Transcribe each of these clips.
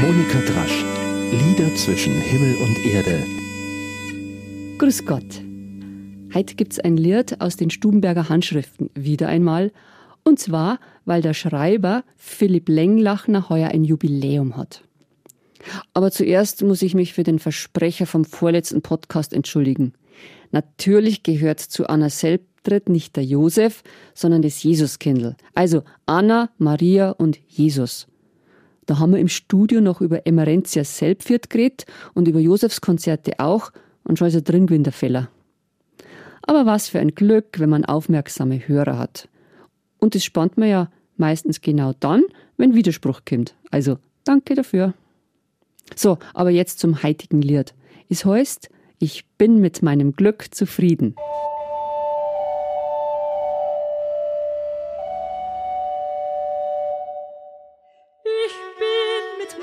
Monika Drasch. Lieder zwischen Himmel und Erde. Grüß Gott. Heute gibt's ein Lied aus den Stubenberger Handschriften, wieder einmal. Und zwar, weil der Schreiber Philipp Lenglachner heuer ein Jubiläum hat. Aber zuerst muss ich mich für den Versprecher vom vorletzten Podcast entschuldigen. Natürlich gehört zu Anna Selbtritt nicht der Josef, sondern das Jesuskindl. Also Anna, Maria und Jesus. Da haben wir im Studio noch über Emerentia Selbviert geredet und über Josefs Konzerte auch und schon ist er drin gewesen, der Feller. Aber was für ein Glück, wenn man aufmerksame Hörer hat. Und das spannt man ja meistens genau dann, wenn Widerspruch kommt. Also danke dafür. So, aber jetzt zum heutigen Lied. Es heißt, ich bin mit meinem Glück zufrieden.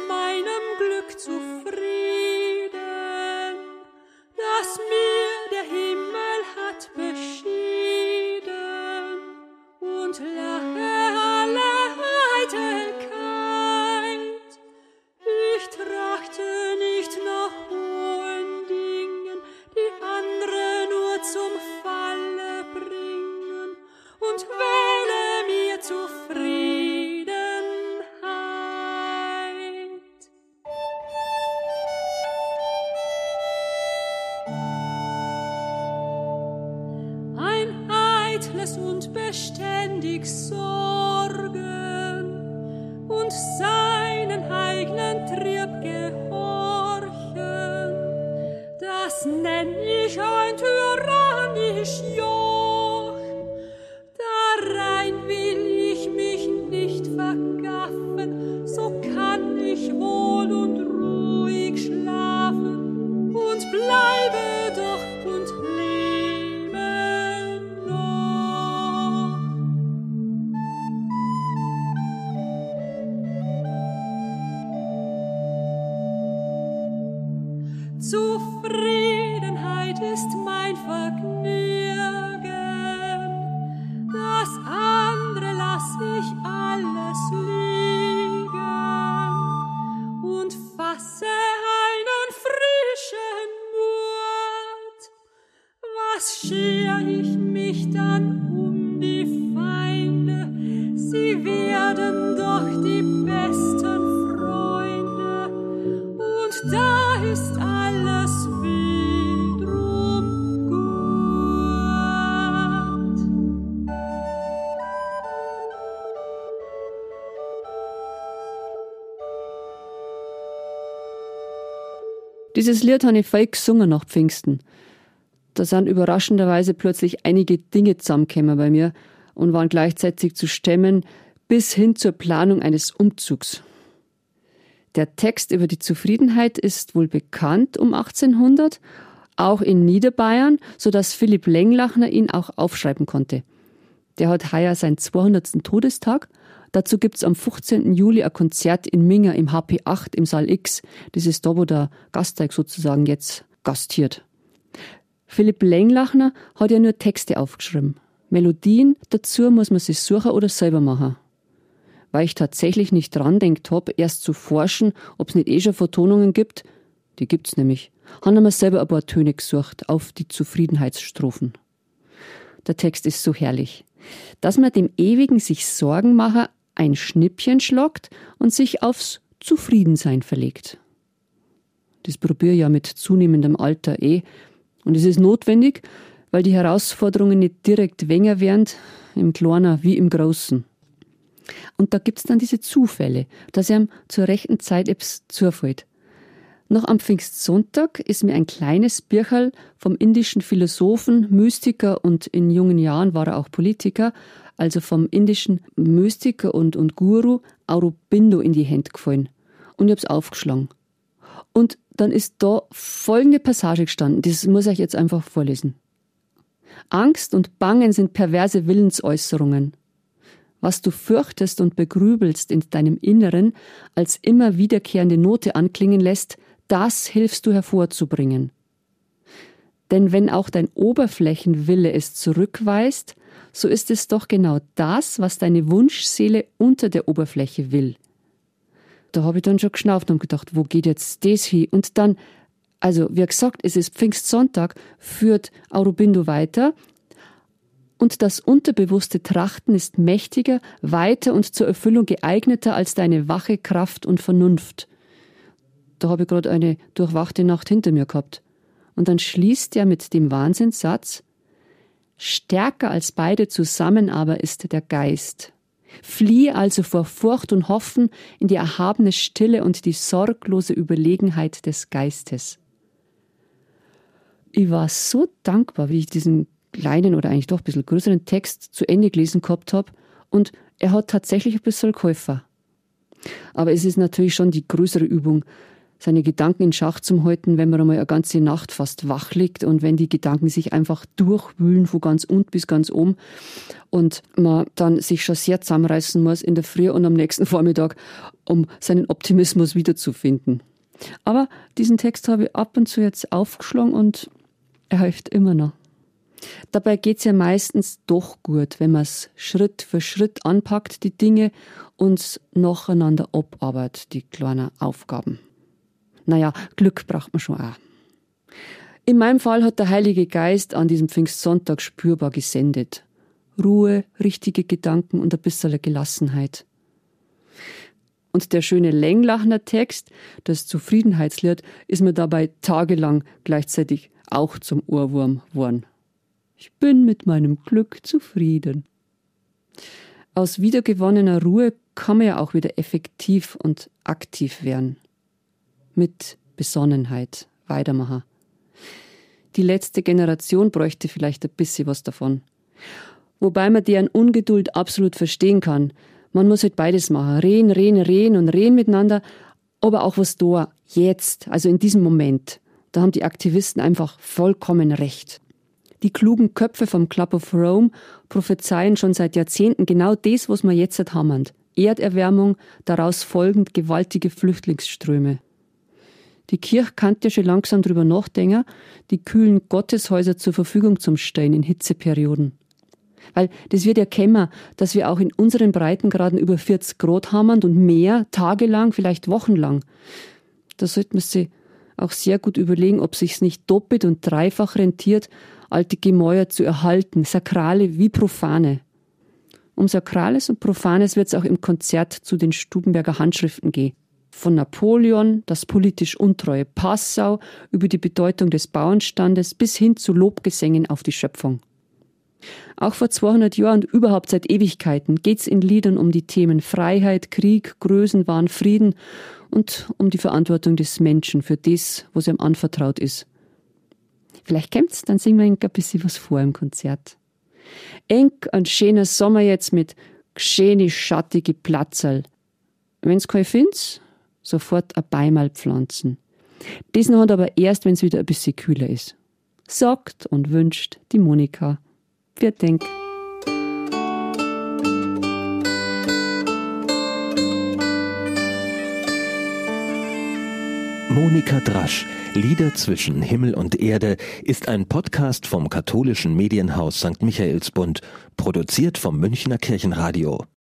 meinem Glück zufrieden. nenn ich ein tyrannisch Jahr. Das andere lass ich alles liegen und fasse einen frischen Mut. Was scher ich mich dann Dieses Lied habe ich voll gesungen nach Pfingsten. Da sind überraschenderweise plötzlich einige Dinge zusammengekommen bei mir und waren gleichzeitig zu stemmen bis hin zur Planung eines Umzugs. Der Text über die Zufriedenheit ist wohl bekannt um 1800, auch in Niederbayern, so dass Philipp Lenglachner ihn auch aufschreiben konnte. Der hat heuer seinen 200. Todestag Dazu gibt's am 15. Juli ein Konzert in Minga im HP8 im Saal X. Das ist da, wo der Gasteig sozusagen jetzt gastiert. Philipp Lenglachner hat ja nur Texte aufgeschrieben. Melodien dazu muss man sich suchen oder selber machen. Weil ich tatsächlich nicht dran denkt habe, erst zu forschen, ob es nicht eh schon Vertonungen gibt, die gibt's nämlich, haben wir selber ein paar Töne gesucht auf die Zufriedenheitsstrophen. Der Text ist so herrlich. Dass man dem Ewigen sich Sorgen mache, ein Schnippchen schlockt und sich aufs Zufriedensein verlegt. Das probiere ja mit zunehmendem Alter eh. Und es ist notwendig, weil die Herausforderungen nicht direkt weniger werden, im Kleinen wie im Großen. Und da gibt's dann diese Zufälle, dass ihm zur rechten Zeit etwas zufällt. Noch am Pfingstsonntag ist mir ein kleines Bircherl vom indischen Philosophen, Mystiker und in jungen Jahren war er auch Politiker also vom indischen Mystiker und, und Guru Aurobindo in die Hände gefallen. Und ich habe es aufgeschlagen. Und dann ist da folgende Passage gestanden, das muss ich jetzt einfach vorlesen. Angst und Bangen sind perverse Willensäußerungen. Was du fürchtest und begrübelst in deinem Inneren als immer wiederkehrende Note anklingen lässt, das hilfst du hervorzubringen. Denn wenn auch dein Oberflächenwille es zurückweist, so ist es doch genau das, was deine Wunschseele unter der Oberfläche will. da habe ich dann schon geschnauft und gedacht, wo geht jetzt das hin? Und dann, also wie gesagt, es ist Pfingstsonntag, führt Aurobindo weiter. Und das unterbewusste Trachten ist mächtiger, weiter und zur Erfüllung geeigneter als deine wache Kraft und Vernunft. Da habe ich gerade eine durchwachte Nacht hinter mir gehabt. Und dann schließt er mit dem Wahnsinnssatz, Stärker als beide zusammen aber ist der Geist. Fliehe also vor Furcht und Hoffen in die erhabene Stille und die sorglose Überlegenheit des Geistes. Ich war so dankbar, wie ich diesen kleinen oder eigentlich doch ein bisschen größeren Text zu Ende gelesen gehabt habe und er hat tatsächlich ein bisschen Käufer. Aber es ist natürlich schon die größere Übung, seine Gedanken in Schach zu halten, wenn man einmal eine ganze Nacht fast wach liegt und wenn die Gedanken sich einfach durchwühlen von ganz unten bis ganz oben und man dann sich schon sehr zusammenreißen muss in der Früh und am nächsten Vormittag, um seinen Optimismus wiederzufinden. Aber diesen Text habe ich ab und zu jetzt aufgeschlagen und er hilft immer noch. Dabei geht's ja meistens doch gut, wenn man es Schritt für Schritt anpackt, die Dinge, und nacheinander abarbeitet, die kleinen Aufgaben. Naja, Glück braucht man schon auch. In meinem Fall hat der Heilige Geist an diesem Pfingstsonntag spürbar gesendet. Ruhe, richtige Gedanken und ein bisschen Gelassenheit. Und der schöne Länglachner Text, das Zufriedenheitslied, ist mir dabei tagelang gleichzeitig auch zum Ohrwurm worden. Ich bin mit meinem Glück zufrieden. Aus wiedergewonnener Ruhe kann man ja auch wieder effektiv und aktiv werden mit Besonnenheit weitermachen. Die letzte Generation bräuchte vielleicht ein bisschen was davon. Wobei man deren Ungeduld absolut verstehen kann. Man muss halt beides machen. Reden, reden, reden und reden miteinander, aber auch was da, jetzt, also in diesem Moment. Da haben die Aktivisten einfach vollkommen recht. Die klugen Köpfe vom Club of Rome prophezeien schon seit Jahrzehnten genau das, was wir jetzt haben. Erderwärmung, daraus folgend gewaltige Flüchtlingsströme. Die Kirche kann ja schon langsam drüber nachdenken, die kühlen Gotteshäuser zur Verfügung zu stellen in Hitzeperioden. Weil das wird ja kämmer, dass wir auch in unseren Breitengraden über 40 Grad haben und mehr, tagelang, vielleicht wochenlang. Da sollte man sich auch sehr gut überlegen, ob sich's nicht doppelt und dreifach rentiert, alte Gemäuer zu erhalten, sakrale wie profane. Um Sakrales und Profanes wird es auch im Konzert zu den Stubenberger Handschriften gehen von Napoleon, das politisch untreue Passau, über die Bedeutung des Bauernstandes bis hin zu Lobgesängen auf die Schöpfung. Auch vor 200 Jahren und überhaupt seit Ewigkeiten geht's in Liedern um die Themen Freiheit, Krieg, Größenwahn, Frieden und um die Verantwortung des Menschen für das, was ihm anvertraut ist. Vielleicht kommt's, dann singen wir ein bisschen was vor im Konzert. Eng ein schöner Sommer jetzt mit schöne schattige Platzerl. Wenn's kein find's, sofort ein Beimal pflanzen. Das noch aber erst, wenn es wieder ein bisschen kühler ist. Sagt und wünscht die Monika. Wir denken. Monika Drasch, Lieder zwischen Himmel und Erde, ist ein Podcast vom katholischen Medienhaus St. Michaelsbund, produziert vom Münchner Kirchenradio.